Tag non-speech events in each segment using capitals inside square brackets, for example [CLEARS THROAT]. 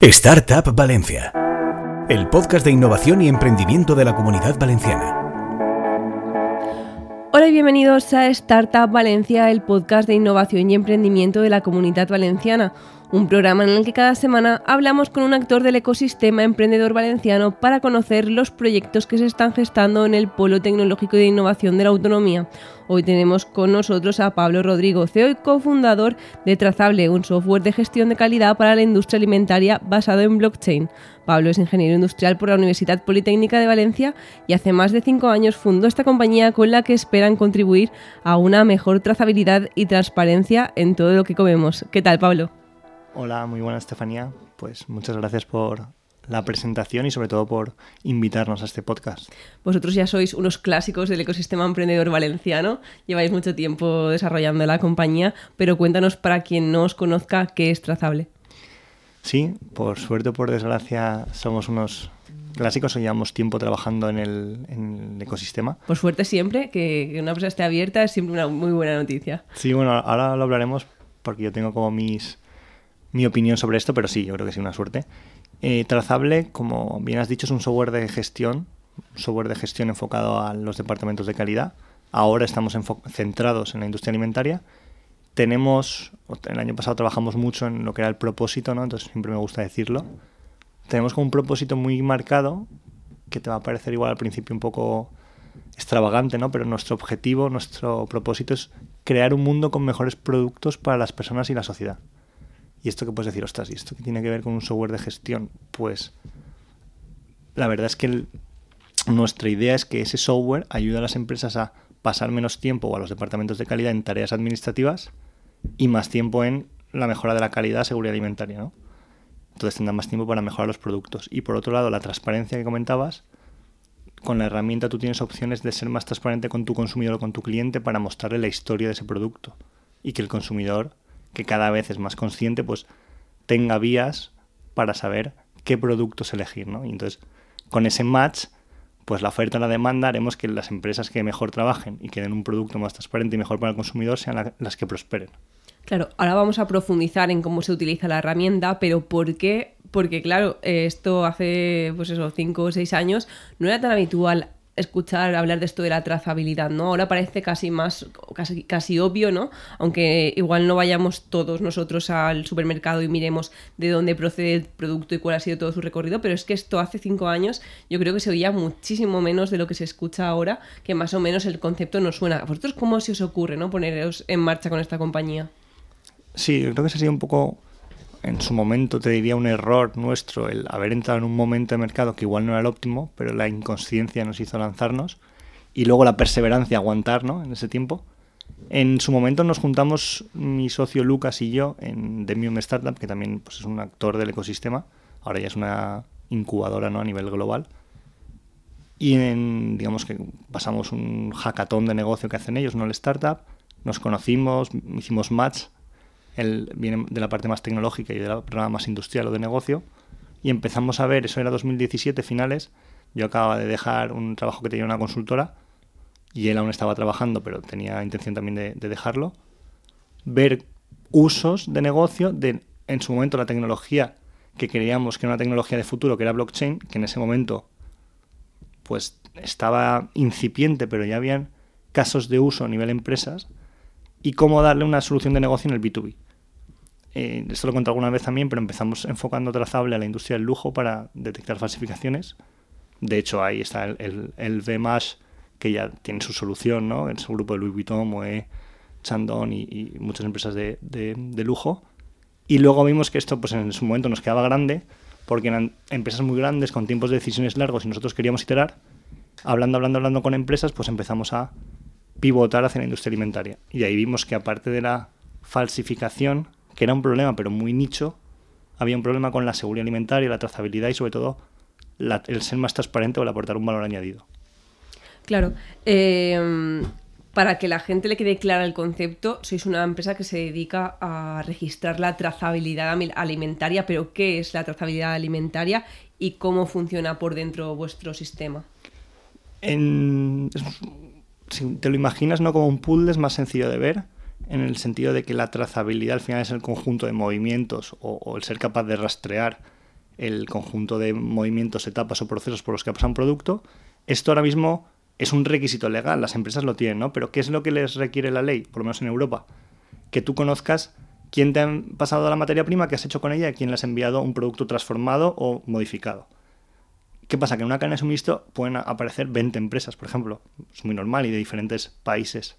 Startup Valencia, el podcast de innovación y emprendimiento de la comunidad valenciana. Hola y bienvenidos a Startup Valencia, el podcast de innovación y emprendimiento de la comunidad valenciana un programa en el que cada semana hablamos con un actor del ecosistema emprendedor valenciano para conocer los proyectos que se están gestando en el Polo Tecnológico de Innovación de la Autonomía. Hoy tenemos con nosotros a Pablo Rodrigo, CEO y cofundador de Trazable, un software de gestión de calidad para la industria alimentaria basado en blockchain. Pablo es ingeniero industrial por la Universidad Politécnica de Valencia y hace más de cinco años fundó esta compañía con la que esperan contribuir a una mejor trazabilidad y transparencia en todo lo que comemos. ¿Qué tal, Pablo? Hola, muy buena Estefanía. Pues muchas gracias por la presentación y sobre todo por invitarnos a este podcast. Vosotros ya sois unos clásicos del ecosistema emprendedor valenciano, lleváis mucho tiempo desarrollando la compañía, pero cuéntanos para quien no os conozca qué es Trazable. Sí, por suerte o por desgracia somos unos clásicos o llevamos tiempo trabajando en el, ecosistema. Por suerte siempre, que, que una empresa esté abierta es siempre una muy buena noticia. Sí, bueno, ahora lo hablaremos porque yo tengo como mis mi opinión sobre esto, pero sí, yo creo que sí, una suerte. Eh, trazable, como bien has dicho, es un software de gestión, software de gestión enfocado a los departamentos de calidad. Ahora estamos centrados en la industria alimentaria. Tenemos, el año pasado trabajamos mucho en lo que era el propósito, ¿no? Entonces siempre me gusta decirlo. Tenemos como un propósito muy marcado, que te va a parecer igual al principio un poco extravagante, ¿no? Pero nuestro objetivo, nuestro propósito es crear un mundo con mejores productos para las personas y la sociedad. Y esto que puedes decir, ostras, ¿y esto que tiene que ver con un software de gestión? Pues la verdad es que nuestra idea es que ese software ayude a las empresas a pasar menos tiempo o a los departamentos de calidad en tareas administrativas y más tiempo en la mejora de la calidad, seguridad alimentaria, ¿no? Entonces tendrán más tiempo para mejorar los productos. Y por otro lado, la transparencia que comentabas, con la herramienta tú tienes opciones de ser más transparente con tu consumidor o con tu cliente para mostrarle la historia de ese producto y que el consumidor que cada vez es más consciente, pues tenga vías para saber qué productos elegir, ¿no? Y entonces, con ese match, pues la oferta y la demanda haremos que las empresas que mejor trabajen y que den un producto más transparente y mejor para el consumidor sean las que prosperen. Claro, ahora vamos a profundizar en cómo se utiliza la herramienta, pero ¿por qué? Porque claro, esto hace pues eso, cinco o seis años no era tan habitual escuchar hablar de esto de la trazabilidad, ¿no? Ahora parece casi más, casi, casi obvio, ¿no? Aunque igual no vayamos todos nosotros al supermercado y miremos de dónde procede el producto y cuál ha sido todo su recorrido, pero es que esto hace cinco años yo creo que se oía muchísimo menos de lo que se escucha ahora, que más o menos el concepto nos suena. ¿A vosotros cómo se os ocurre, ¿no? Poneros en marcha con esta compañía? Sí, yo creo que sería un poco en su momento te diría un error nuestro el haber entrado en un momento de mercado que igual no era el óptimo, pero la inconsciencia nos hizo lanzarnos y luego la perseverancia aguantar ¿no? en ese tiempo. En su momento nos juntamos mi socio Lucas y yo en Demium Startup, que también pues, es un actor del ecosistema, ahora ya es una incubadora ¿no? a nivel global. Y en, digamos que pasamos un hackathon de negocio que hacen ellos, no el startup, nos conocimos, hicimos match él viene de la parte más tecnológica y de la parte más industrial o de negocio. Y empezamos a ver, eso era 2017 finales, yo acababa de dejar un trabajo que tenía una consultora y él aún estaba trabajando, pero tenía intención también de, dejarlo. Ver usos de negocio de, en su momento, la tecnología que creíamos que era una tecnología de futuro, que era blockchain, que en ese momento pues estaba incipiente, pero ya habían casos de uso a nivel empresas, y cómo darle una solución de negocio en el B2B. Eh, esto lo conté alguna vez también, pero empezamos enfocando trazable a la industria del lujo para detectar falsificaciones. De hecho, ahí está el, el, VMAsh, que ya tiene su solución, ¿no? En su grupo de Louis Vuitton, Moe, Chandon y, muchas empresas de, de, lujo. Y luego vimos que esto, pues en su momento nos quedaba grande, porque eran empresas muy grandes, con tiempos de decisiones largos, y nosotros queríamos iterar. Hablando, hablando, hablando con empresas, pues empezamos a pivotar hacia la industria alimentaria. Y ahí vimos que aparte de la falsificación, que era un problema, pero muy nicho, había un problema con la seguridad alimentaria, la trazabilidad y sobre todo el ser más transparente o el aportar un valor añadido. Claro. Eh, para que la gente le quede clara el concepto, sois una empresa que se dedica a registrar la trazabilidad alimentaria, pero ¿qué es la trazabilidad alimentaria y cómo funciona por dentro vuestro sistema? si te lo imaginas no como un puzzle, es más sencillo de ver en el sentido de que la trazabilidad al final es el conjunto de movimientos o, el ser capaz de rastrear el conjunto de movimientos, etapas o procesos por los que pasa un producto. Esto ahora mismo es un requisito legal, las empresas lo tienen, ¿no? Pero ¿qué es lo que les requiere la ley, por lo menos en Europa? Que tú conozcas quién te ha pasado la materia prima, qué has hecho con ella quién le has enviado un producto transformado o modificado. ¿Qué pasa? Que en una cadena de suministro pueden aparecer 20 empresas, por ejemplo. Es muy normal y de diferentes países.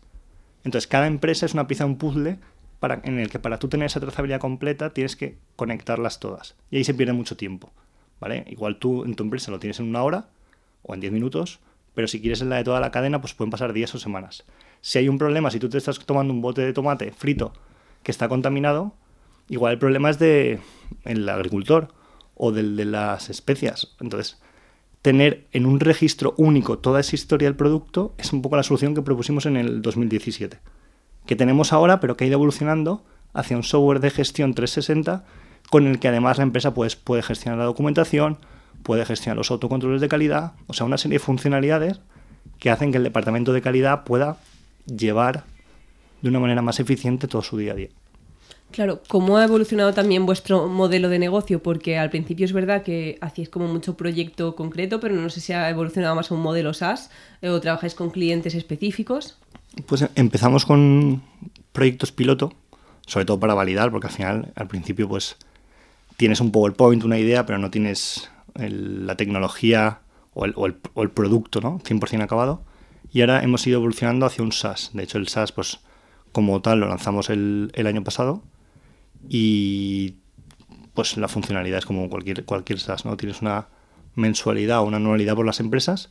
Entonces, cada empresa es una pieza de un puzzle para, en el que para tú tener esa trazabilidad completa tienes que conectarlas todas. Y ahí se pierde mucho tiempo. ¿vale? Igual tú en tu empresa lo tienes en una hora o en 10 minutos, pero si quieres en la de toda la cadena, pues pueden pasar días o semanas. Si hay un problema, si tú te estás tomando un bote de tomate frito que está contaminado, igual el problema es de el agricultor o del de las especias. Entonces, tener en un registro único toda esa historia del producto es un poco la solución que propusimos en el 2017, que tenemos ahora, pero que ha ido evolucionando hacia un software de gestión 360 con el que además la empresa pues, puede gestionar la documentación, puede gestionar los autocontroles de calidad, o sea, una serie de funcionalidades que hacen que el departamento de calidad pueda llevar de una manera más eficiente todo su día a día. Claro, ¿cómo ha evolucionado también vuestro modelo de negocio? Porque al principio es verdad que hacíais como mucho proyecto concreto, pero no sé si ha evolucionado más a un modelo SaaS eh, o trabajáis con clientes específicos. Pues empezamos con proyectos piloto, sobre todo para validar, porque al final, al principio, pues tienes un PowerPoint, una idea, pero no tienes la tecnología o el, o el, producto, ¿no? 100% acabado. Y ahora hemos ido evolucionando hacia un SaaS. De hecho, el SaaS, pues como tal, lo lanzamos el, el año pasado y pues la funcionalidad es como cualquier, cualquier SaaS, ¿no? Tienes una mensualidad o una anualidad por las empresas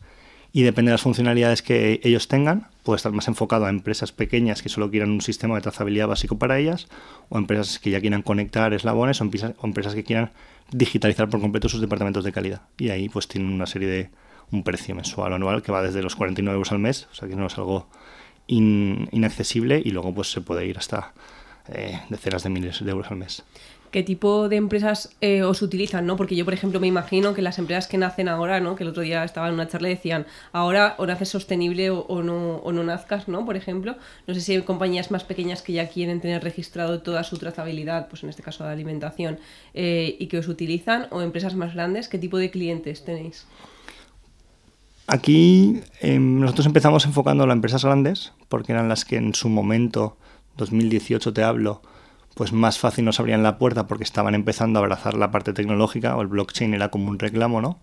y depende de las funcionalidades que ellos tengan, puede estar más enfocado a empresas pequeñas que solo quieran un sistema de trazabilidad básico para ellas, o empresas que ya quieran conectar eslabones, o empresas, que quieran digitalizar por completo sus departamentos de calidad. Y ahí pues tienen una serie de un precio mensual o anual que va desde los 49 euros al mes, o sea que no es algo inaccesible y luego pues se puede ir hasta eh, decenas de miles de euros al mes. ¿Qué tipo de empresas eh, os utilizan? ¿no? Porque yo, por ejemplo, me imagino que las empresas que nacen ahora, ¿no? que el otro día estaba en una charla y decían, ahora o naces sostenible o, no, o no nazcas, ¿no? por ejemplo. No sé si hay compañías más pequeñas que ya quieren tener registrado toda su trazabilidad, pues en este caso de alimentación, eh, y que os utilizan, o empresas más grandes, ¿qué tipo de clientes tenéis? Aquí em, nosotros empezamos enfocando a las empresas grandes, porque eran las que en su momento, 2018 te hablo, pues más fácil nos abrían la puerta porque estaban empezando a abrazar la parte tecnológica o el blockchain era como un reclamo, ¿no?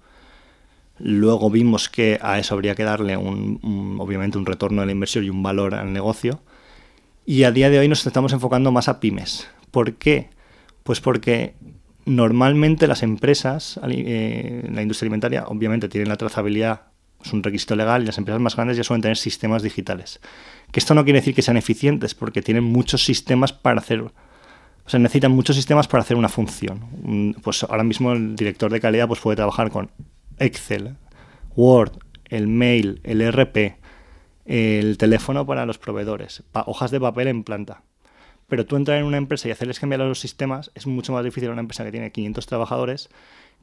Luego vimos que a eso habría que darle un, obviamente un retorno de la inversión y un valor al negocio. Y a día de hoy nos estamos enfocando más a pymes. ¿Por qué? Pues porque normalmente las empresas, eh, la industria alimentaria, obviamente tienen la trazabilidad es un requisito legal y las empresas más grandes ya suelen tener sistemas digitales. Que esto no quiere decir que sean eficientes, porque tienen muchos sistemas para hacer, o sea, necesitan muchos sistemas para hacer una función. Pues ahora mismo el director de calidad pues puede trabajar con Excel, Word, el mail, el RP, el teléfono para los proveedores, hojas de papel en planta. Pero tú entrar en una empresa y hacerles cambiar los sistemas es mucho más difícil a una empresa que tiene 500 trabajadores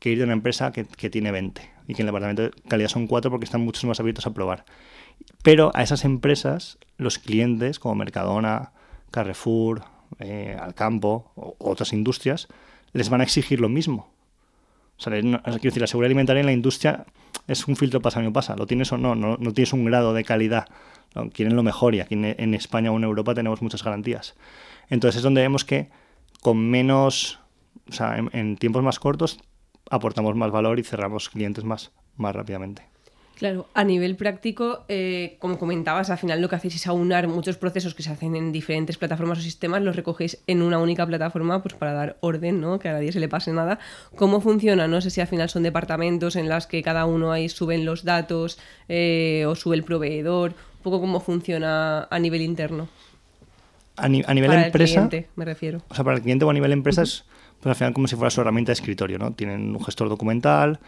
que ir de una empresa que, tiene 20 y que en el departamento de calidad son 4 porque están muchos más abiertos a probar. Pero a esas empresas, los clientes como Mercadona, Carrefour, eh, Alcampo o otras industrias, les van a exigir lo mismo. Quiero decir, la seguridad alimentaria en la industria es un filtro pasa año pasa. Lo tienes o no, no, no tienes un grado de calidad. Quieren lo mejor y aquí en, España o en Europa tenemos muchas garantías. Entonces es donde vemos que con menos, o sea, en tiempos más cortos aportamos más valor y cerramos clientes más, más rápidamente. Claro, a nivel práctico, eh, como comentabas, al final lo que hacéis es aunar muchos procesos que se hacen en diferentes plataformas o sistemas, los recogéis en una única plataforma pues para dar orden, ¿no? que a nadie se le pase nada. ¿Cómo funciona? No sé si al final son departamentos en los que cada uno ahí suben los datos eh, o sube el proveedor, un poco cómo funciona a nivel interno. A, nivel empresa, me refiero. O sea, para el cliente o a nivel empresa es pues al final como si fuera su herramienta de escritorio, ¿no? Tienen un gestor documental,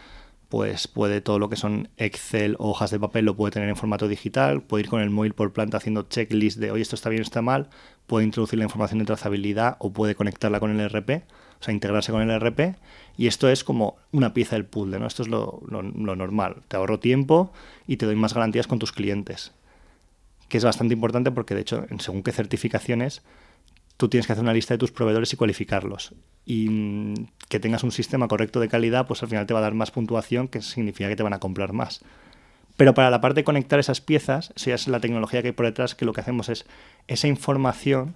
pues puede todo lo que son Excel o hojas de papel lo puede tener en formato digital, puede ir con el móvil por planta haciendo checklist de, oye, esto está bien, está mal, puede introducir la información de trazabilidad o puede conectarla con el ERP, o sea, integrarse con el ERP, y esto es como una pieza del puzzle, ¿no? Esto es lo, lo normal, te ahorro tiempo y te doy más garantías con tus clientes, que es bastante importante porque, de hecho, según qué certificaciones tú tienes que hacer una lista de tus proveedores y cualificarlos. Y mm, que tengas un sistema correcto de calidad, pues al final te va a dar más puntuación, que significa que te van a comprar más. Pero para la parte de conectar esas piezas, si es la tecnología que hay por detrás, que lo que hacemos es esa información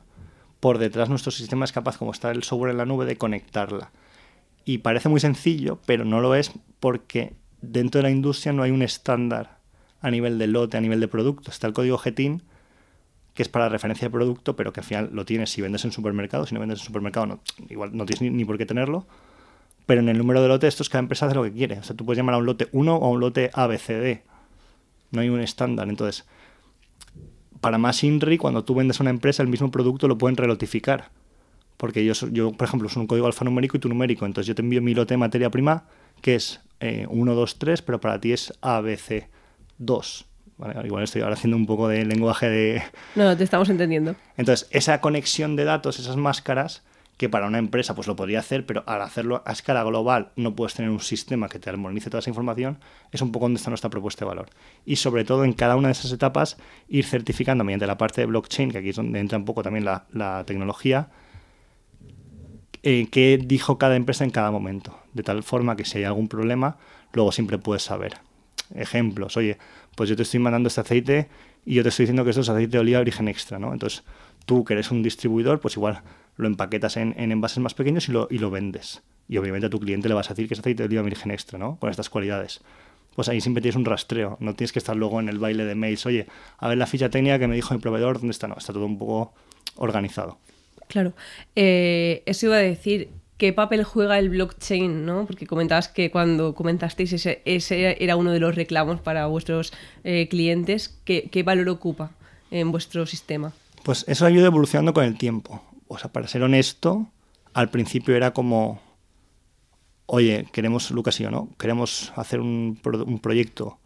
por detrás nuestro sistema es capaz, como está el software en la nube, de conectarla. Y parece muy sencillo, pero no lo es porque dentro de la industria no hay un estándar a nivel de lote, a nivel de producto. Está el código GTIN, que es para referencia de producto, pero que al final lo tienes si vendes en supermercado. Si no vendes en supermercado, no, igual no tienes ni, por qué tenerlo. Pero en el número de lote, esto es cada empresa hace lo que quiere. O sea, tú puedes llamar a un lote 1 o a un lote ABCD. No hay un estándar. Entonces, para más INRI, cuando tú vendes a una empresa, el mismo producto lo pueden relotificar. Porque yo, yo por ejemplo, soy un código alfanumérico y tu numérico. Entonces, yo te envío mi lote de materia prima, que es 1, 2, 3, pero para ti es ABC 2. Igual estoy ahora haciendo un poco de lenguaje de... No, te estamos entendiendo. Entonces, esa conexión de datos, esas máscaras, que para una empresa pues lo podría hacer, pero al hacerlo a escala global no puedes tener un sistema que te armonice toda esa información, es un poco donde está nuestra propuesta de valor. Y sobre todo en cada una de esas etapas ir certificando mediante la parte de blockchain, que aquí es donde entra un poco también la, tecnología, eh, qué dijo cada empresa en cada momento, de tal forma que si hay algún problema, luego siempre puedes saber. Ejemplos, oye, pues yo te estoy mandando este aceite y yo te estoy diciendo que esto es aceite de oliva origen extra, ¿no? Entonces, tú que eres un distribuidor, pues igual lo empaquetas en, envases más pequeños y lo, y lo vendes. Y obviamente a tu cliente le vas a decir que es aceite de oliva virgen extra, ¿no? Con estas cualidades. Pues ahí siempre tienes un rastreo. No tienes que estar luego en el baile de mails. Oye, a ver la ficha técnica que me dijo mi proveedor, ¿dónde está? No, está todo un poco organizado. Claro. Eh, eso iba a decir, qué papel juega el blockchain, ¿no? Porque comentabas que cuando comentasteis ese, ese era uno de los reclamos para vuestros eh, clientes. ¿Qué, valor ocupa en vuestro sistema? Pues eso ha ido evolucionando con el tiempo. O sea, para ser honesto, al principio era como, oye, queremos, Lucas y yo, ¿no? Queremos hacer un, proyecto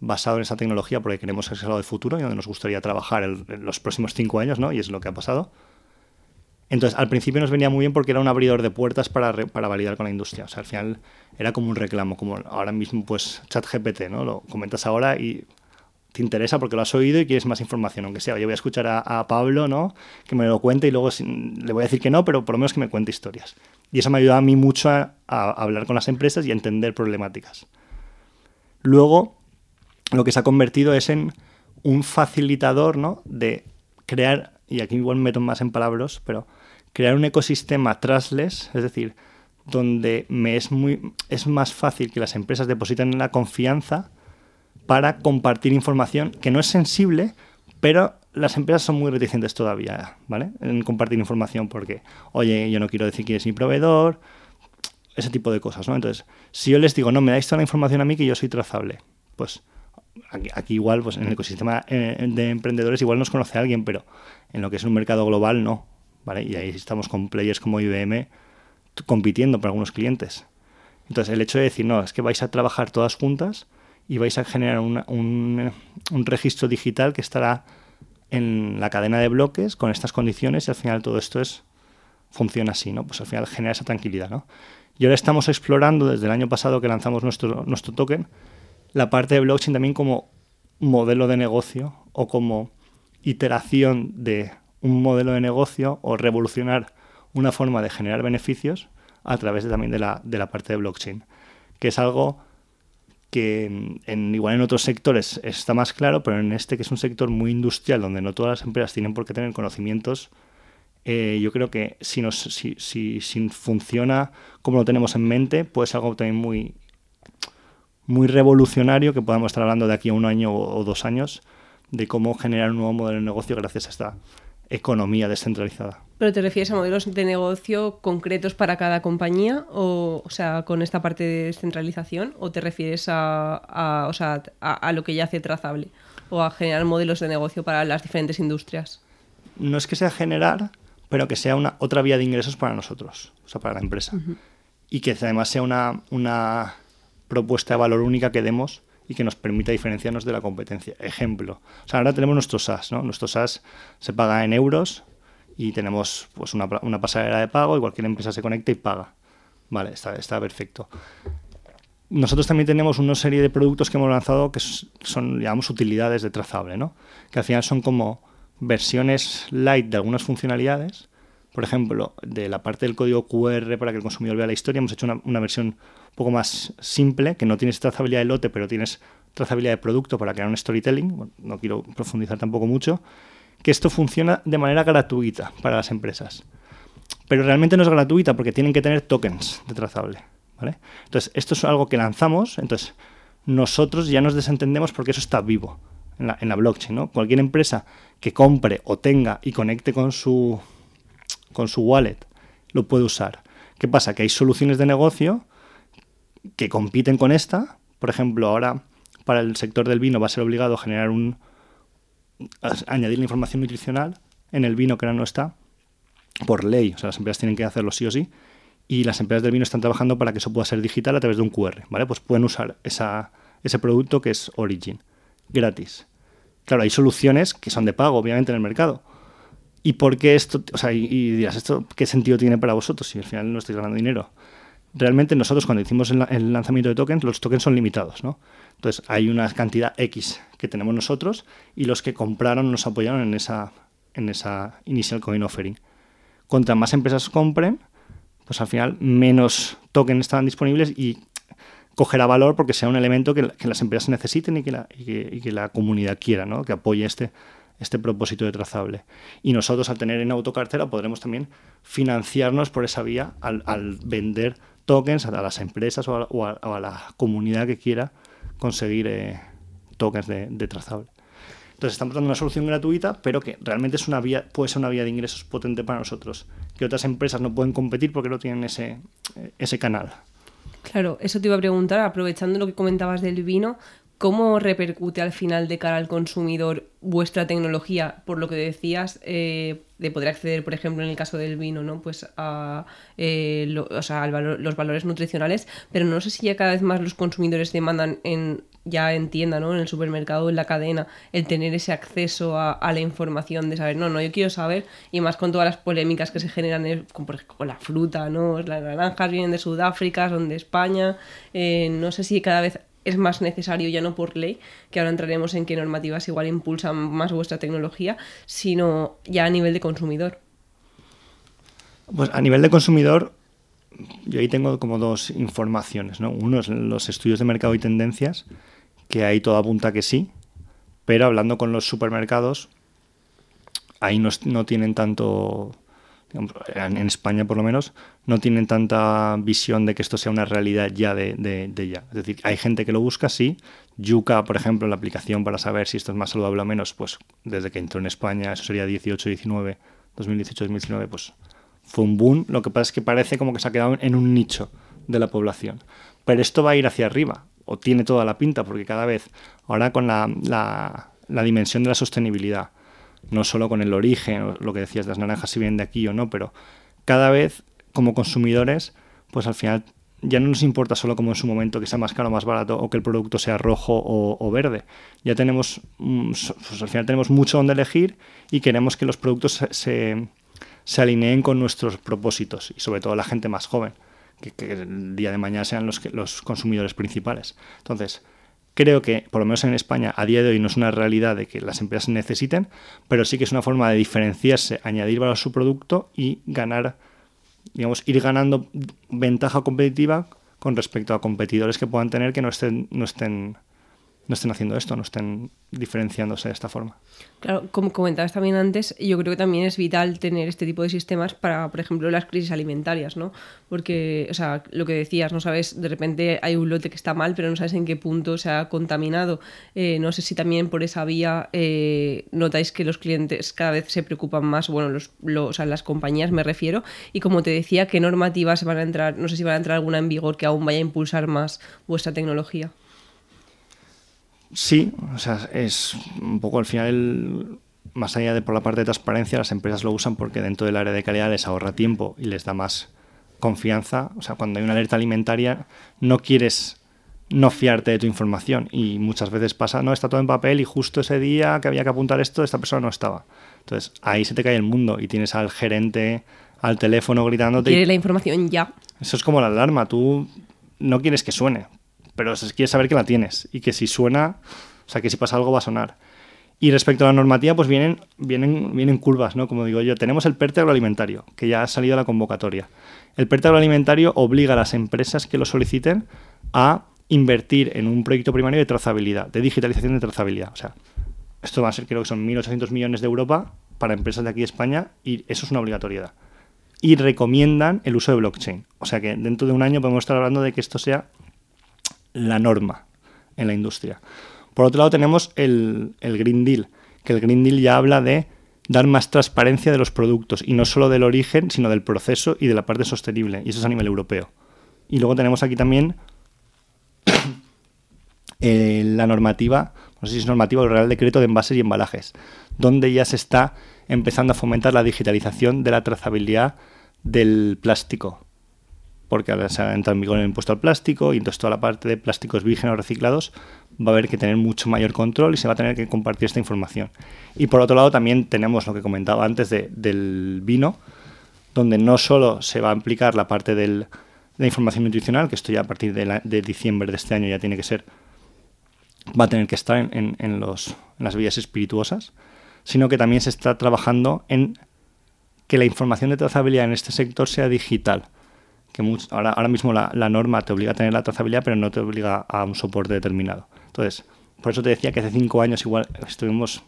basado en esa tecnología porque queremos que sea algo de futuro y donde nos gustaría trabajar en los próximos cinco años, ¿no? Y es lo que ha pasado. Entonces, al principio nos venía muy bien porque era un abridor de puertas para, para validar con la industria. O sea, al final era como un reclamo, como ahora mismo, pues, ChatGPT, ¿no? Lo comentas ahora y te interesa porque lo has oído y quieres más información, aunque sea. Yo voy a escuchar a, Pablo, ¿no? Que me lo cuente y luego le voy a decir que no, pero por lo menos que me cuente historias. Y eso me ayuda a mí mucho a, a hablar con las empresas y a entender problemáticas. Luego, lo que se ha convertido es en un facilitador, ¿no? De crear, y aquí igual me meto más en palabras, pero crear un ecosistema trustless, es decir, donde me es, muy, es más fácil que las empresas depositen la confianza para compartir información que no es sensible, pero las empresas son muy reticentes todavía, ¿vale? En compartir información porque, oye, yo no quiero decir quién es mi proveedor, ese tipo de cosas, ¿no? Entonces, si yo les digo, no, me dais toda la información a mí que yo soy trazable, pues aquí, igual, pues en el ecosistema eh, de emprendedores igual nos conoce alguien, pero en lo que es un mercado global no. Y ahí estamos con players como IBM compitiendo por algunos clientes. Entonces, el hecho de decir, no, es que vais a trabajar todas juntas y vais a generar un, un, registro digital que estará en la cadena de bloques con estas condiciones y al final todo esto es funciona así, ¿no? Pues al final genera esa tranquilidad, ¿no? Y ahora estamos explorando, desde el año pasado que lanzamos nuestro, nuestro token, la parte de blockchain también como modelo de negocio o como iteración de un modelo de negocio o revolucionar una forma de generar beneficios a través también de la, de la parte de blockchain, que es algo que en, igual en otros sectores está más claro, pero en este que es un sector muy industrial, donde no todas las empresas tienen por qué tener conocimientos, eh, yo creo que si, nos, si, si, si, funciona como lo tenemos en mente, puede ser algo también muy, muy revolucionario que podamos estar hablando de aquí a un año o, o dos años de cómo generar un nuevo modelo de negocio gracias a esta economía descentralizada. ¿Pero te refieres a modelos de negocio concretos para cada compañía, o, o sea, con esta parte de descentralización, o te refieres a, o sea, a, lo que ya hace trazable, o a generar modelos de negocio para las diferentes industrias? No es que sea generar, pero que sea una otra vía de ingresos para nosotros, o sea, para la empresa. Y que además sea una, una propuesta de valor única que demos y que nos permita diferenciarnos de la competencia. Ejemplo, o sea, ahora tenemos nuestro SaaS, ¿no? Nuestro SaaS se paga en euros y tenemos pues una, una pasarela de pago y cualquier empresa se conecta y paga. Vale, está, está perfecto. Nosotros también tenemos una serie de productos que hemos lanzado que son, digamos, utilidades de trazable, ¿no? Que al final son como versiones light de algunas funcionalidades, por ejemplo, de la parte del código QR para que el consumidor vea la historia, hemos hecho una, versión un poco más simple, que no tienes trazabilidad de lote, pero tienes trazabilidad de producto para crear un storytelling. no quiero profundizar tampoco mucho. Que esto funciona de manera gratuita para las empresas. Pero realmente no es gratuita porque tienen que tener tokens de trazable. Entonces, esto es algo que lanzamos. Entonces, nosotros ya nos desentendemos porque eso está vivo en la, en la blockchain. ¿no? Cualquier empresa que compre o tenga y conecte con su, con su wallet lo puede usar. ¿Qué pasa? Que hay soluciones de negocio que compiten con esta. Por ejemplo, ahora para el sector del vino va a ser obligado a generar un. añadir la información nutricional en el vino que ahora no está, por ley. O sea, las empresas tienen que hacerlo sí o sí. Y las empresas del vino están trabajando para que eso pueda ser digital a través de un QR. ¿vale? Pues pueden usar esa, ese producto que es Origin, gratis. Claro, hay soluciones que son de pago, obviamente, en el mercado. ¿Y por qué esto? O sea, y, dirás, ¿esto qué sentido tiene para vosotros si al final no estáis ganando dinero? Realmente nosotros cuando hicimos el, lanzamiento de tokens, los tokens son limitados, ¿no? Entonces hay una cantidad X que tenemos nosotros y los que compraron nos apoyaron en esa, en esa initial coin offering. Contra más empresas compren, pues al final menos tokens están disponibles y cogerá valor porque sea un elemento que, las empresas necesiten y que la, que, la comunidad quiera, ¿no? que apoye este, este propósito de trazable. Y nosotros al tener en autocartera podremos también financiarnos por esa vía al, vender tokens a las empresas o a, la comunidad que quiera conseguir eh, tokens de, trazable. Entonces estamos dando una solución gratuita, pero que realmente es una vía, puede ser una vía de ingresos potente para nosotros, que otras empresas no pueden competir porque no tienen ese, ese canal. Claro, eso te iba a preguntar, aprovechando lo que comentabas del vino, ¿cómo repercute al final de cara al consumidor vuestra tecnología, por lo que decías, eh, de poder acceder, por ejemplo, en el caso del vino, ¿no? Pues a eh, los valores nutricionales, pero no sé si ya cada vez más los consumidores demandan en ya en tienda, ¿no? En el supermercado, en la cadena, el tener ese acceso a, la información de saber, no, no, yo quiero saber, y más con todas las polémicas que se generan con, por ejemplo, la fruta, ¿no? Las naranjas vienen de Sudáfrica, son de España, eh, no sé si cada vez es más necesario, ya no por ley, que ahora entraremos en qué normativas igual impulsan más vuestra tecnología, sino ya a nivel de consumidor. Pues a nivel de consumidor, yo ahí tengo como dos informaciones, ¿no? Uno es los estudios de mercado y tendencias, que ahí todo apunta que sí, pero hablando con los supermercados, ahí no, no tienen tanto, en España por lo menos, no tienen tanta visión de que esto sea una realidad ya de, de, ya. Es decir, hay gente que lo busca, sí. Yuka, por ejemplo, la aplicación para saber si esto es más saludable o menos, pues desde que entró en España, eso sería 18, 19, 2018, 2019, pues fue un boom. Lo que pasa es que parece como que se ha quedado en un nicho de la población. Pero esto va a ir hacia arriba, o tiene toda la pinta, porque cada vez, ahora con la, la, la dimensión de la sostenibilidad, no solo con el origen, lo que decías, las naranjas si vienen de aquí o no, pero cada vez como consumidores, pues al final ya no nos importa solo como en su momento que sea más caro o más barato o que el producto sea rojo o, verde. Ya tenemos, mm, pues al final tenemos mucho donde elegir y queremos que los productos se, se, alineen con nuestros propósitos y sobre todo la gente más joven, que, el día de mañana sean los, los consumidores principales. Entonces, creo que, por lo menos en España, a día de hoy no es una realidad de que las empresas necesiten, pero sí que es una forma de diferenciarse, añadir valor a su producto y ganar digamos, ir ganando ventaja competitiva con respecto a competidores que puedan tener que no estén, no estén no estén haciendo esto, no estén diferenciándose de esta forma. Claro, como comentabas también antes, yo creo que también es vital tener este tipo de sistemas para, por ejemplo, las crisis alimentarias, ¿no? Porque, o sea, lo que decías, no sabes, de repente hay un lote que está mal, pero no sabes en qué punto se ha contaminado. Eh, no sé si también por esa vía eh, notáis que los clientes cada vez se preocupan más, bueno, los, o sea, las compañías me refiero, y como te decía, ¿qué normativas van a entrar? No sé si van a entrar alguna en vigor que aún vaya a impulsar más vuestra tecnología. Sí, o sea, es un poco al final, más allá de por la parte de transparencia, las empresas lo usan porque dentro del área de calidad les ahorra tiempo y les da más confianza. O sea, cuando hay una alerta alimentaria, no quieres no fiarte de tu información y muchas veces pasa, no, está todo en papel y justo ese día que había que apuntar esto, esta persona no estaba. Entonces, ahí se te cae el mundo y tienes al gerente al teléfono gritándote. Quieres la información ya. Eso es como la alarma, tú no quieres que suene, pero quieres saber que la tienes y que si suena, o sea, que si pasa algo va a sonar. Y respecto a la normativa, pues vienen, vienen, vienen curvas, ¿no? Como digo yo, tenemos el PERTE agroalimentario, que ya ha salido a la convocatoria. El PERTE agroalimentario obliga a las empresas que lo soliciten a invertir en un proyecto primario de trazabilidad, de digitalización de trazabilidad. O sea, esto va a ser, creo que son 1.800 millones de Europa para empresas de aquí de España y eso es una obligatoriedad. Y recomiendan el uso de blockchain. O sea que dentro de un año podemos estar hablando de que esto sea la norma en la industria. Por otro lado tenemos el, Green Deal, que el Green Deal ya habla de dar más transparencia de los productos y no solo del origen, sino del proceso y de la parte sostenible. Y eso es a nivel europeo. Y luego tenemos aquí también [COUGHS] la normativa, no sé si es normativa el Real Decreto de Envases y Embalajes, donde ya se está empezando a fomentar la digitalización de la trazabilidad del plástico porque ahora se ha entrado en vigor el impuesto al plástico y entonces toda la parte de plásticos vírgenes o reciclados va a haber que tener mucho mayor control y se va a tener que compartir esta información. Y por otro lado también tenemos lo que comentaba antes del vino, donde no solo se va a implicar la parte de la información nutricional, que esto ya a partir de, diciembre de este año ya tiene que ser, va a tener que estar en, las vías espirituosas, sino que también se está trabajando en que la información de trazabilidad en este sector sea digital que ahora, mismo la, norma te obliga a tener la trazabilidad, pero no te obliga a un soporte determinado. Entonces, por eso te decía que hace cinco años igual estuvimos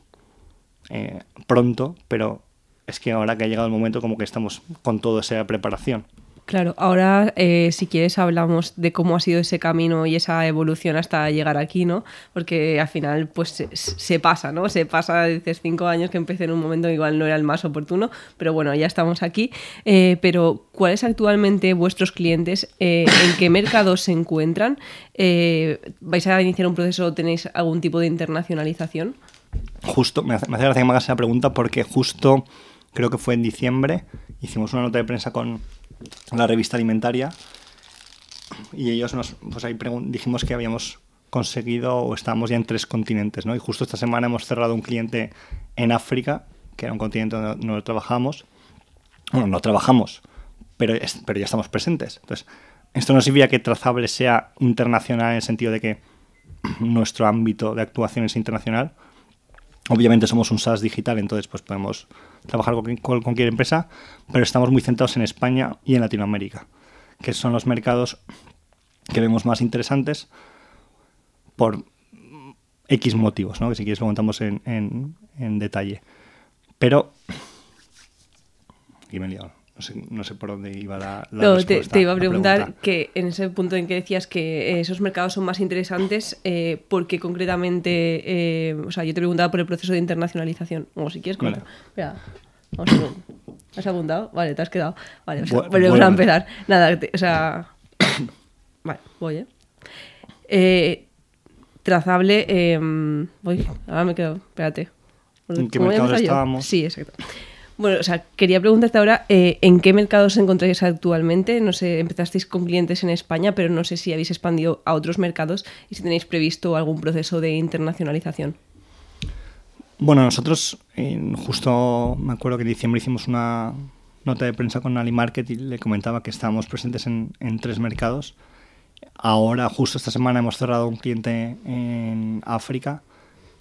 eh, pronto, pero es que ahora que ha llegado el momento como que estamos con toda esa preparación. Claro, ahora eh, si quieres hablamos de cómo ha sido ese camino y esa evolución hasta llegar aquí, ¿no? Porque al final pues se, pasa, ¿no? Se pasa, dices, cinco años que empecé en un momento que igual no era el más oportuno, pero bueno, ya estamos aquí. Eh, pero ¿cuáles actualmente vuestros clientes, eh, en qué mercados se encuentran? ¿Vais a iniciar un proceso o tenéis algún tipo de internacionalización? Justo, me hace, me hace gracia que me hagas esa pregunta porque justo creo que fue en diciembre, hicimos una nota de prensa con la revista alimentaria y ellos nos, pues ahí dijimos que habíamos conseguido o estábamos ya en tres continentes, ¿no? Y justo esta semana hemos cerrado un cliente en África, que era un continente donde no trabajamos. Bueno, no trabajamos, pero, pero ya estamos presentes. Entonces, esto no significa que Trazable sea internacional en el sentido de que nuestro ámbito de actuación es internacional. Obviamente somos un SaaS digital, entonces pues podemos trabajar con, cualquier empresa, pero estamos muy centrados en España y en Latinoamérica, que son los mercados que vemos más interesantes por X motivos, ¿no? que si quieres lo contamos en, en, detalle. Pero... Aquí me he liado. No sé, por dónde iba la, no, te, iba a preguntar que en ese punto en que decías que esos mercados son más interesantes, eh, ¿por qué concretamente? Eh, o sea, yo te preguntaba por el proceso de internacionalización. O si quieres, vale. ¿Has apuntado? Vale, te has quedado. Vale, volvemos a empezar. Nada, o sea. [COUGHS] vale, voy, ¿eh? eh trazable. Eh, voy, ahora me quedo. Espérate. ¿En qué mercado estábamos? Sí, exacto. Bueno, o sea, quería preguntarte ahora, eh, ¿en qué mercados os encontráis actualmente? No sé, empezasteis con clientes en España, pero no sé si habéis expandido a otros mercados y si tenéis previsto algún proceso de internacionalización. Bueno, nosotros justo me acuerdo que en diciembre hicimos una nota de prensa con Ali Market y le comentaba que estábamos presentes en, en tres mercados. Ahora, justo esta semana, hemos cerrado un cliente en África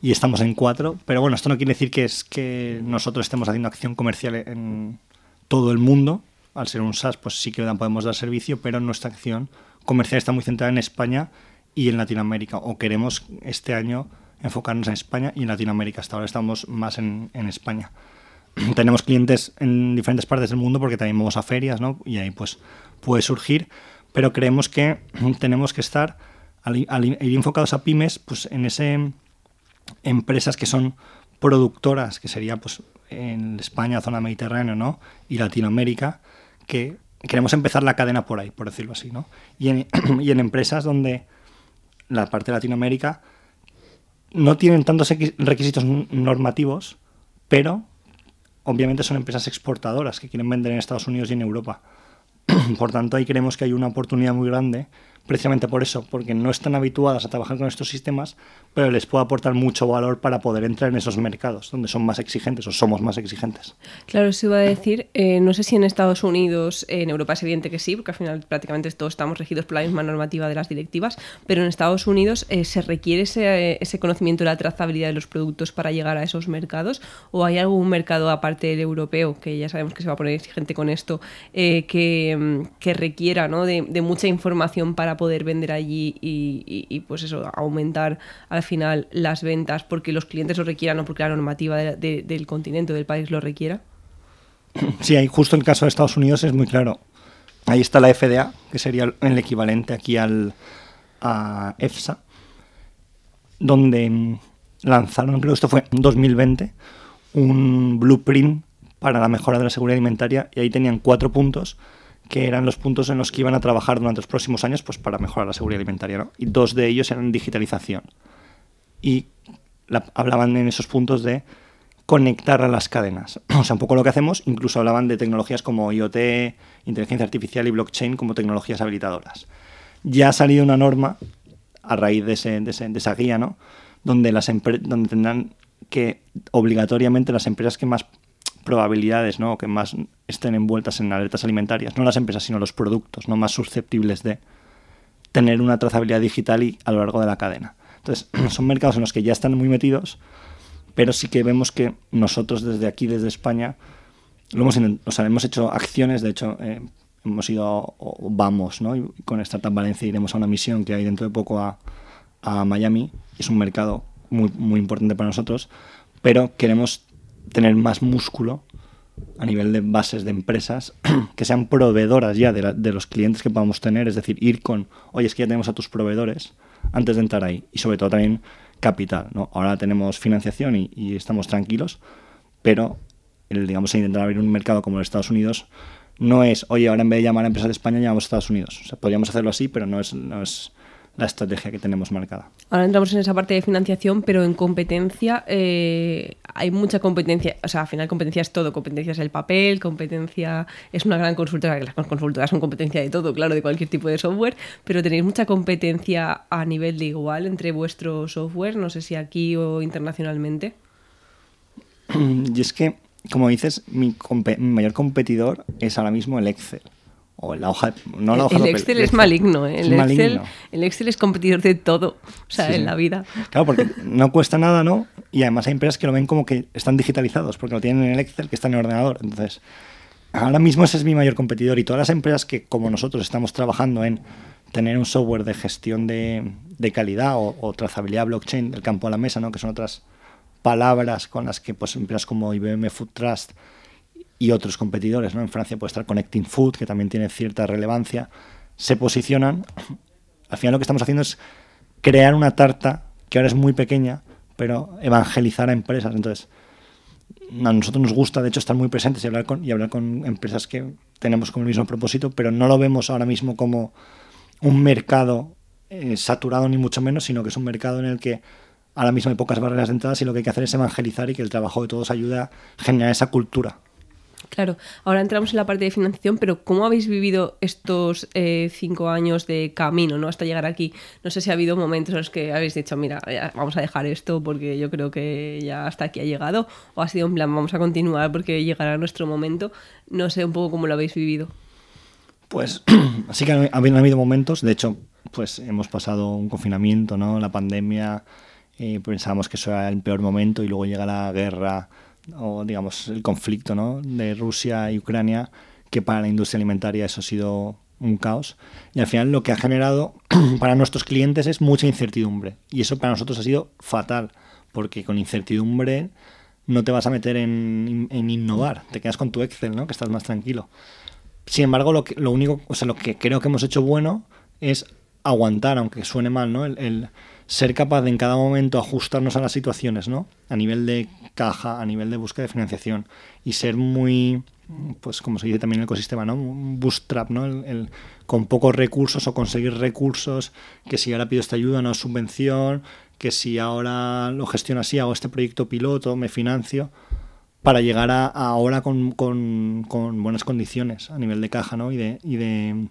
y estamos en cuatro. Pero bueno, esto no quiere decir que es que nosotros estemos haciendo acción comercial en todo el mundo. Al ser un SaaS, pues sí que podemos dar servicio, pero nuestra acción comercial está muy centrada en España y en Latinoamérica. O queremos este año enfocarnos en España y en Latinoamérica. Hasta ahora estamos más en, en España. [CLEARS THROAT] Tenemos clientes en diferentes partes del mundo porque también vamos a ferias, ¿no? Y ahí pues puede surgir. Pero creemos que [CLEARS THROAT] tenemos que estar, al, ir enfocados a pymes, pues en ese empresas que son productoras, que sería pues en España, zona mediterránea, ¿no? Y Latinoamérica, que queremos empezar la cadena por ahí, por decirlo así, ¿no? Y en, [CLEARS THROAT] y en empresas donde la parte de Latinoamérica no tienen tantos requisitos normativos, pero obviamente son empresas exportadoras que quieren vender en Estados Unidos y en Europa. [CLEARS THROAT] Por tanto, ahí creemos que hay una oportunidad muy grande precisamente por eso, porque no están habituadas a trabajar con estos sistemas, pero les puede aportar mucho valor para poder entrar en esos mercados donde son más exigentes o somos más exigentes. Claro, eso iba a decir, eh, no sé si en Estados Unidos, en Europa es evidente que sí, porque al final prácticamente todos estamos regidos por la misma normativa de las directivas, pero en Estados Unidos eh, se requiere ese, ese, conocimiento de la trazabilidad de los productos para llegar a esos mercados, o hay algún mercado aparte del europeo, que ya sabemos que se va a poner exigente con esto, eh, que, mm, que, requiera ¿no? de, de mucha información para poder vender allí y, pues eso, aumentar al final las ventas porque los clientes lo requieran o porque la normativa del continente o del país lo requiera? Sí, hay justo el caso de Estados Unidos es muy claro. Ahí está la FDA, que sería el equivalente aquí al a EFSA, donde lanzaron, creo que esto fue en 2020, un blueprint para la mejora de la seguridad alimentaria y ahí tenían cuatro puntos que eran los puntos en los que iban a trabajar durante los próximos años pues, para mejorar la seguridad alimentaria. ¿no? Y dos de ellos eran digitalización. Y hablaban en esos puntos de conectar a las cadenas. [CLEARS THROAT] O sea, un poco lo que hacemos, incluso hablaban de tecnologías como IoT, inteligencia artificial y blockchain como tecnologías habilitadoras. Ya ha salido una norma a raíz de, ese, de, esa guía, ¿no? donde, las donde tendrán que obligatoriamente las empresas que más probabilidades ¿no? que más estén envueltas en alertas alimentarias, no las empresas, sino los productos, no más susceptibles de tener una trazabilidad digital y a lo largo de la cadena. Entonces, [CLEARS THROAT] son mercados en los que ya están muy metidos, pero sí que vemos que nosotros desde aquí, desde España, lo hemos, o sea, hemos hecho acciones, de hecho, eh, hemos ido, o vamos, ¿no? Y con Startup Valencia iremos a una misión que hay dentro de poco a, a Miami, es un mercado muy, muy importante para nosotros, pero queremos tener más músculo a nivel de bases de empresas [CLEARS THROAT] que sean proveedoras ya de, los clientes que podamos tener, es decir, ir con, oye, es que ya tenemos a tus proveedores antes de entrar ahí y sobre todo también capital, ¿no? Ahora tenemos financiación y, estamos tranquilos, pero el, digamos, intentar abrir un mercado como los Estados Unidos no es, oye, ahora en vez de llamar a empresas de España llamamos a Estados Unidos. O sea, podríamos hacerlo así, pero no es, no es la estrategia que tenemos marcada. Ahora entramos en esa parte de financiación, pero en competencia eh, hay mucha competencia. O sea, al final competencia es todo. Competencia es el papel, competencia es una gran consultora. Las consultoras son competencia de todo, claro, de cualquier tipo de software, pero tenéis mucha competencia a nivel de igual entre vuestro software, no sé si aquí o internacionalmente. [CLEARS THROAT] Y es que, como dices, mi mayor competidor es ahora mismo el Excel o la hoja, no la hoja el Excel es maligno, ¿eh? el, Excel, el Excel es competidor de todo, o sea, en la vida. Claro, porque [LAUGHS] no cuesta nada, ¿no? Y además hay empresas que lo ven como que están digitalizados, porque lo tienen en el Excel, que está en el ordenador. Entonces, ahora mismo ese es mi mayor competidor y todas las empresas que, como nosotros, estamos trabajando en tener un software de gestión de, de calidad o, trazabilidad blockchain del campo a la mesa, ¿no? Que son otras palabras con las que pues empresas como IBM Food Trust y otros competidores, ¿no? En Francia puede estar Connecting Food, que también tiene cierta relevancia, se posicionan. Al final lo que estamos haciendo es crear una tarta que ahora es muy pequeña, pero evangelizar a empresas. Entonces, a nosotros nos gusta, de hecho, estar muy presentes y hablar con, y hablar con empresas que tenemos como el mismo propósito, pero no lo vemos ahora mismo como un mercado eh, saturado ni mucho menos, sino que es un mercado en el que ahora mismo hay pocas barreras de entrada y lo que hay que hacer es evangelizar y que el trabajo de todos ayude a generar esa cultura Claro, ahora entramos en la parte de financiación, pero ¿cómo habéis vivido estos eh, cinco años de camino ¿no? hasta llegar aquí? No sé si ha habido momentos en los que habéis dicho, mira, vamos a dejar esto porque yo creo que ya hasta aquí ha llegado, o ha sido en plan, vamos a continuar porque llegará nuestro momento. No sé un poco cómo lo habéis vivido. Pues [CLEARS THROAT] así que ha habido momentos, de hecho, pues hemos pasado un confinamiento, ¿no? La pandemia, eh, pensábamos que eso era el peor momento y luego llega la guerra o digamos el conflicto ¿no? de Rusia y Ucrania, que para la industria alimentaria eso ha sido un caos. Y al final lo que ha generado [CLEARS THROAT] para nuestros clientes es mucha incertidumbre. Y eso para nosotros ha sido fatal, porque con incertidumbre no te vas a meter en, innovar, te quedas con tu Excel, ¿no? que estás más tranquilo. Sin embargo, lo, que, lo único, o sea, lo que creo que hemos hecho bueno es aguantar, aunque suene mal, ¿no? el ser capaz de en cada momento ajustarnos a las situaciones, ¿no? A nivel de caja, a nivel de búsqueda de financiación y ser muy, pues como se dice también en el ecosistema, ¿no? Bootstrap, ¿no? El, con pocos recursos o conseguir recursos, que si ahora pido esta ayuda no es subvención, que si ahora lo gestiono así, hago este proyecto piloto, me financio, para llegar a, ahora con, con, con, buenas condiciones a nivel de caja, ¿no? Y de, y de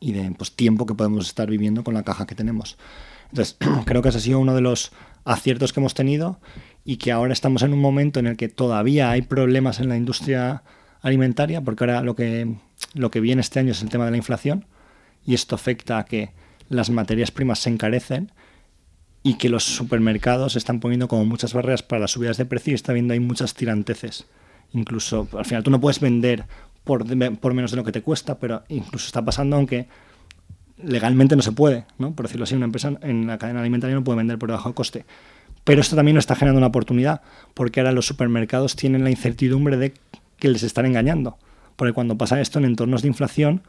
y de pues, tiempo que podemos estar viviendo con la caja que tenemos. Entonces, [CLEARS THROAT] creo que ese ha sido uno de los aciertos que hemos tenido y que ahora estamos en un momento en el que todavía hay problemas en la industria alimentaria, porque ahora lo que, lo que viene este año es el tema de la inflación y esto afecta a que las materias primas se encarecen y que los supermercados están poniendo como muchas barreras para las subidas de precio y está viendo ahí muchas tiranteces. Incluso, al final tú no puedes vender por, por menos de lo que te cuesta, pero incluso está pasando aunque legalmente no se puede, ¿no? Por decirlo así, una empresa en la cadena alimentaria no puede vender por debajo de coste. Pero esto también nos está generando una oportunidad, porque ahora los supermercados tienen la incertidumbre de que les están engañando. Porque cuando pasa esto en entornos de inflación,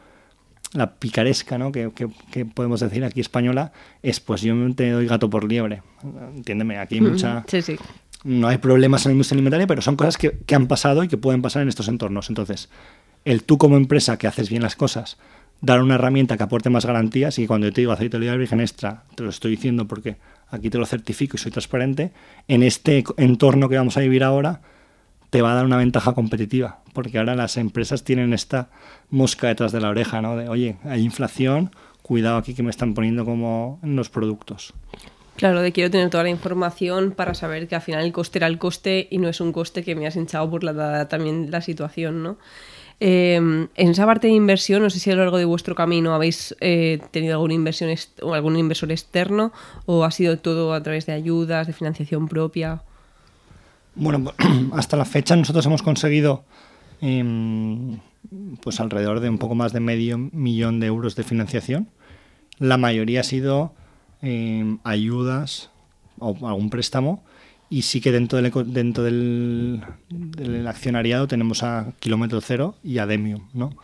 la picaresca ¿no? que, podemos decir aquí española es pues yo te doy gato por liebre. Entiéndeme, aquí hay mucha... Sí, sí. No hay problemas en la industria alimentaria, pero son cosas que, que han pasado y que pueden pasar en estos entornos. Entonces, el tú como empresa que haces bien las cosas, dar una herramienta que aporte más garantías y cuando yo te digo aceite de oliva virgen extra, te lo estoy diciendo porque aquí te lo certifico y soy transparente, en este entorno que vamos a vivir ahora te va a dar una ventaja competitiva, porque ahora las empresas tienen esta mosca detrás de la oreja, ¿no? De, oye, hay inflación, cuidado aquí que me están poniendo como en los productos. Claro, de quiero tener toda la información para saber que al final el coste era el coste y no es un coste que me has hinchado por la, también la situación, ¿no? Em, en esa parte de inversión, no sé si a lo largo de vuestro camino habéis eh, tenido alguna inversión o algún inversor externo o ha sido todo a través de ayudas, de financiación propia. Bueno, [CLEARS THROAT] hasta la fecha nosotros hemos conseguido em, pues alrededor de un poco más de medio millón de euros de financiación. La mayoría ha sido em, ayudas o algún préstamo y sí que dentro del, dentro del, accionariado tenemos a Kilómetro Cero y a Demium, ¿no?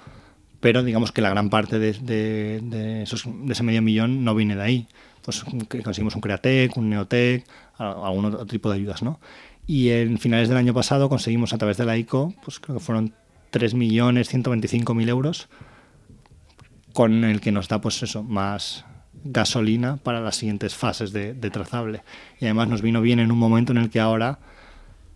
Pero digamos que la gran parte de, de, de ese medio millón no viene de ahí. Pues conseguimos un Createc, un Neotec, algún otro tipo de ayudas, ¿no? Y en finales del año pasado conseguimos a través de la ICO, pues creo que fueron 3.125.000 euros, con el que nos da pues eso, más, gasolina para las siguientes fases de, trazable. Y además nos vino bien en un momento en el que ahora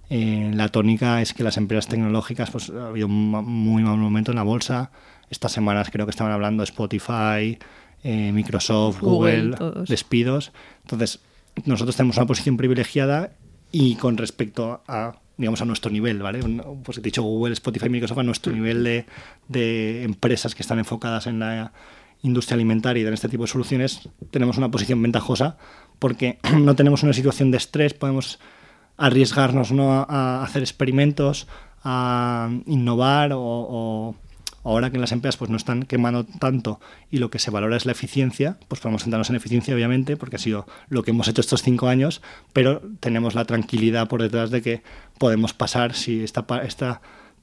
eh, la tónica es que las empresas tecnológicas, pues ha habido un muy mal momento en la bolsa. Estas semanas creo que estaban hablando Spotify, eh, Microsoft, Google, despidos. Entonces, nosotros tenemos una posición privilegiada y con respecto a digamos a nuestro nivel, ¿vale? Pues he dicho Google, Spotify, Microsoft a nuestro nivel de, de empresas que están enfocadas en la industria alimentaria y en este tipo de soluciones, tenemos una posición ventajosa porque [CLEARS THROAT] no tenemos una situación de estrés, podemos arriesgarnos ¿no? a, hacer experimentos, a innovar o, ahora que las empresas pues, no están quemando tanto y lo que se valora es la eficiencia, pues podemos centrarnos en eficiencia obviamente porque ha sido lo que hemos hecho estos cinco años, pero tenemos la tranquilidad por detrás de que podemos pasar si este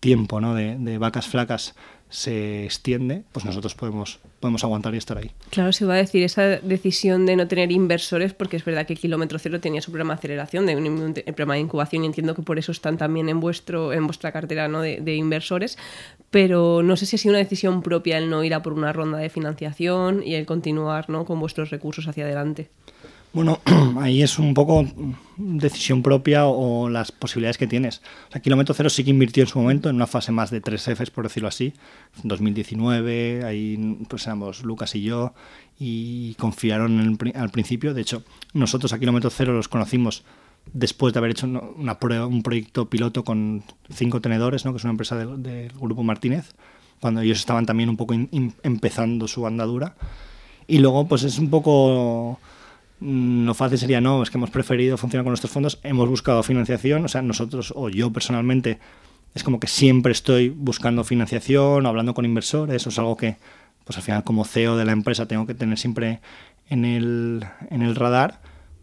tiempo ¿no? de, de vacas flacas se extiende, pues nosotros podemos, podemos aguantar y estar ahí. Claro, se va a decir esa decisión de no tener inversores, porque es verdad que Kilómetro Cero tenía su programa de aceleración, de un, programa de incubación, y entiendo que por eso están también en vuestro en vuestra cartera ¿no? de, de, inversores, pero no sé si ha sido una decisión propia el no ir a por una ronda de financiación y el continuar ¿no? con vuestros recursos hacia adelante. Bueno, [CLEARS THROAT] ahí es un poco decisión propia o las posibilidades que tienes. O sea, Kilómetro Cero sí que invirtió en su momento en una fase más de tres Fs, por decirlo así, en 2019, ahí pues éramos Lucas y yo, y confiaron al principio. De hecho, nosotros a Kilómetro Cero los conocimos después de haber hecho una prueba, un proyecto piloto con cinco tenedores, ¿no? que es una empresa del, Grupo Martínez, cuando ellos estaban también un poco empezando su andadura. Y luego, pues es un poco lo fácil sería no, es que hemos preferido funcionar con nuestros fondos, hemos buscado financiación, o sea, nosotros o yo personalmente es como que siempre estoy buscando financiación o hablando con inversores, eso es algo que pues al final como CEO de la empresa tengo que tener siempre en el, en el radar,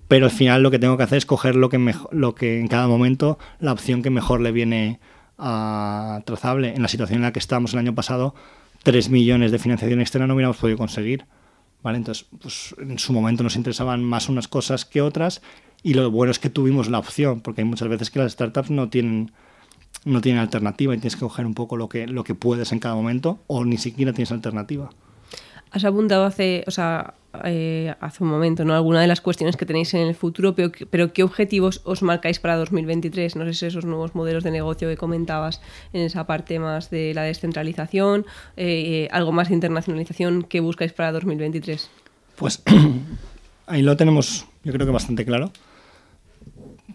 pero al final lo que tengo que hacer es coger lo que, mejor, lo que en cada momento, la opción que mejor le viene a Trazable. En la situación en la que estábamos el año pasado, 3 millones de financiación externa no hubiéramos podido conseguir. ¿Vale? Entonces, pues, en su momento nos interesaban más unas cosas que otras y lo bueno es que tuvimos la opción, porque hay muchas veces que las startups no tienen no tienen alternativa y tienes que coger un poco lo que, lo que puedes en cada momento o ni siquiera tienes alternativa. Has apuntado hace, o sea, eh, hace un momento, ¿no? Alguna de las cuestiones que tenéis en el futuro, pero, pero, ¿qué objetivos os marcáis para 2023? No sé si esos nuevos modelos de negocio que comentabas en esa parte más de la descentralización, eh, algo más de internacionalización, ¿qué buscáis para 2023? Pues [CLEARS THROAT] ahí lo tenemos, yo creo que bastante claro,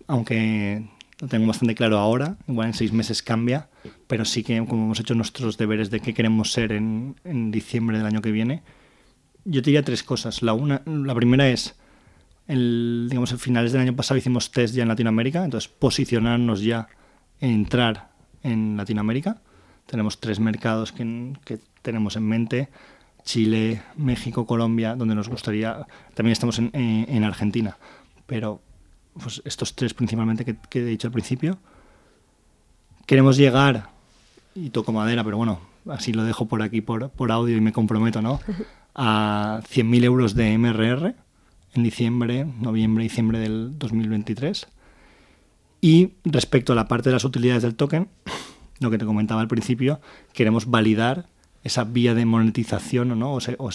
aunque lo tengo bastante claro ahora, igual en seis meses cambia, pero sí que como hemos hecho nuestros deberes de qué queremos ser en, en diciembre del año que viene, yo diría tres cosas. La, una, la primera es, el, digamos, finales del año pasado hicimos test ya en Latinoamérica, entonces posicionarnos ya en entrar en Latinoamérica. Tenemos tres mercados que, que tenemos en mente, Chile, México, Colombia, donde nos gustaría, también estamos en, en, Argentina, pero pues estos tres principalmente que, que he dicho al principio. Queremos llegar, y toco madera, pero bueno, así lo dejo por aquí por, por audio y me comprometo, ¿no? [LAUGHS] a 100.000 euros de MRR en diciembre, noviembre, diciembre del 2023. Y respecto a la parte de las utilidades del token, [COUGHS] lo que te comentaba al principio, queremos validar esa vía de monetización ¿no? o, o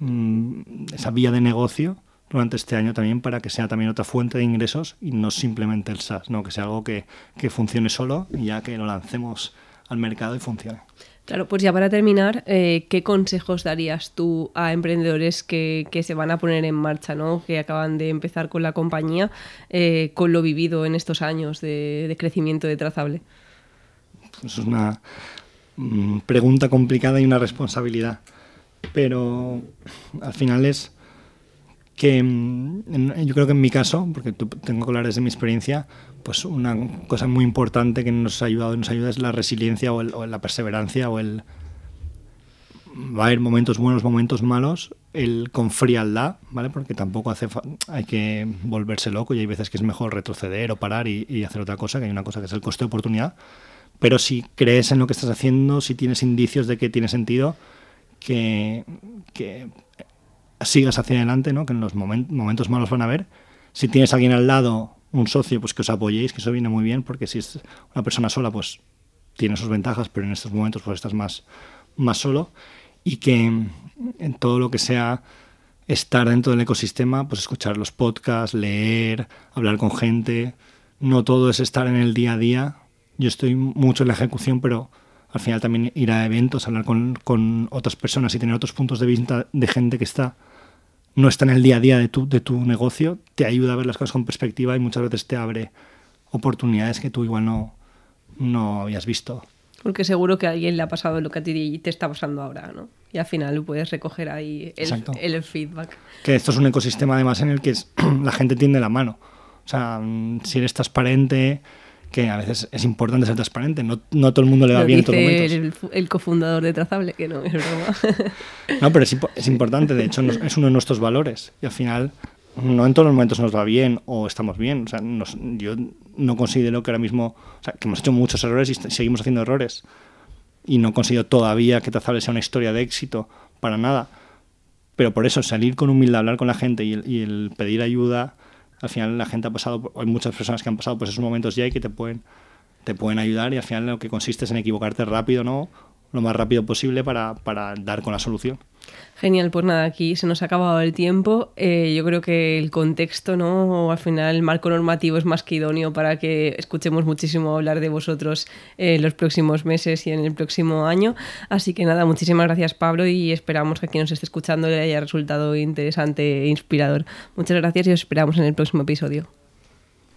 mm, esa vía de negocio durante este año también para que sea también otra fuente de ingresos y no simplemente el SaaS, ¿no? que sea algo que, que funcione solo y ya que lo lancemos al mercado y funcione. Claro, pues ya para terminar, eh, ¿qué consejos darías tú a emprendedores que, que, se van a poner en marcha, ¿no? que acaban de empezar con la compañía, eh, con lo vivido en estos años de, de crecimiento de Trazable? Pues es una mm, pregunta complicada y una responsabilidad, pero al final es que mm, yo creo que en mi caso, porque tengo que hablar desde mi experiencia, pues una cosa muy importante que nos ha ayudado y nos ayuda es la resiliencia o, el, o, la perseverancia o el va a haber momentos buenos, momentos malos, el con frialdad, ¿vale? Porque tampoco hace hay que volverse loco y hay veces que es mejor retroceder o parar y, y, hacer otra cosa, que hay una cosa que es el coste de oportunidad. Pero si crees en lo que estás haciendo, si tienes indicios de que tiene sentido, que, que sigas hacia adelante, ¿no? Que en los moment, momentos malos van a haber. Si tienes a alguien al lado un socio, pues que os apoyéis, que eso viene muy bien, porque si es una persona sola, pues tiene sus ventajas, pero en estos momentos pues estás más, más solo. Y que en todo lo que sea estar dentro del ecosistema, pues escuchar los podcasts, leer, hablar con gente. No todo es estar en el día a día. Yo estoy mucho en la ejecución, pero al final también ir a eventos, hablar con, con otras personas y tener otros puntos de vista de gente que está no está en el día a día de tu, de tu negocio, te ayuda a ver las cosas con perspectiva y muchas veces te abre oportunidades que tú igual no, no habías visto. Porque seguro que a alguien le ha pasado lo que a ti te está pasando ahora, ¿no? Y al final puedes recoger ahí el, el feedback. Que esto es un ecosistema además en el que es, [CLEARS THROAT] la gente tiende la mano. O sea, si eres transparente, que a veces es importante ser transparente, no, no todo el mundo le va Lo bien en dice todos momentos. El, el, cofundador de Trazable, que no, es broma. [LAUGHS] No, pero es, es importante, de hecho es uno de nuestros valores y al final no en todos los momentos nos va bien o estamos bien. O sea, nos, yo no considero que ahora mismo, o sea, que hemos hecho muchos errores y seguimos haciendo errores y no considero todavía que Trazable sea una historia de éxito para nada. Pero por eso salir con humildad, hablar con la gente y el, y el pedir ayuda al final la gente ha pasado, hay muchas personas que han pasado por esos momentos ya y que te pueden, te pueden ayudar y al final lo que consiste es en equivocarte rápido, ¿no? Lo más rápido posible para, para dar con la solución. Genial, pues nada, aquí se nos ha acabado el tiempo. Eh, yo creo que el contexto, ¿no? Al final el marco normativo es más que idóneo para que escuchemos muchísimo hablar de vosotros en eh, los próximos meses y en el próximo año. Así que nada, muchísimas gracias Pablo y esperamos que quien nos esté escuchando le haya resultado interesante e inspirador. Muchas gracias y os esperamos en el próximo episodio.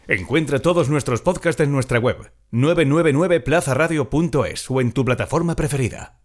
Encuentra todos nuestros podcasts en nuestra web 999plazaradio.es o en tu plataforma preferida.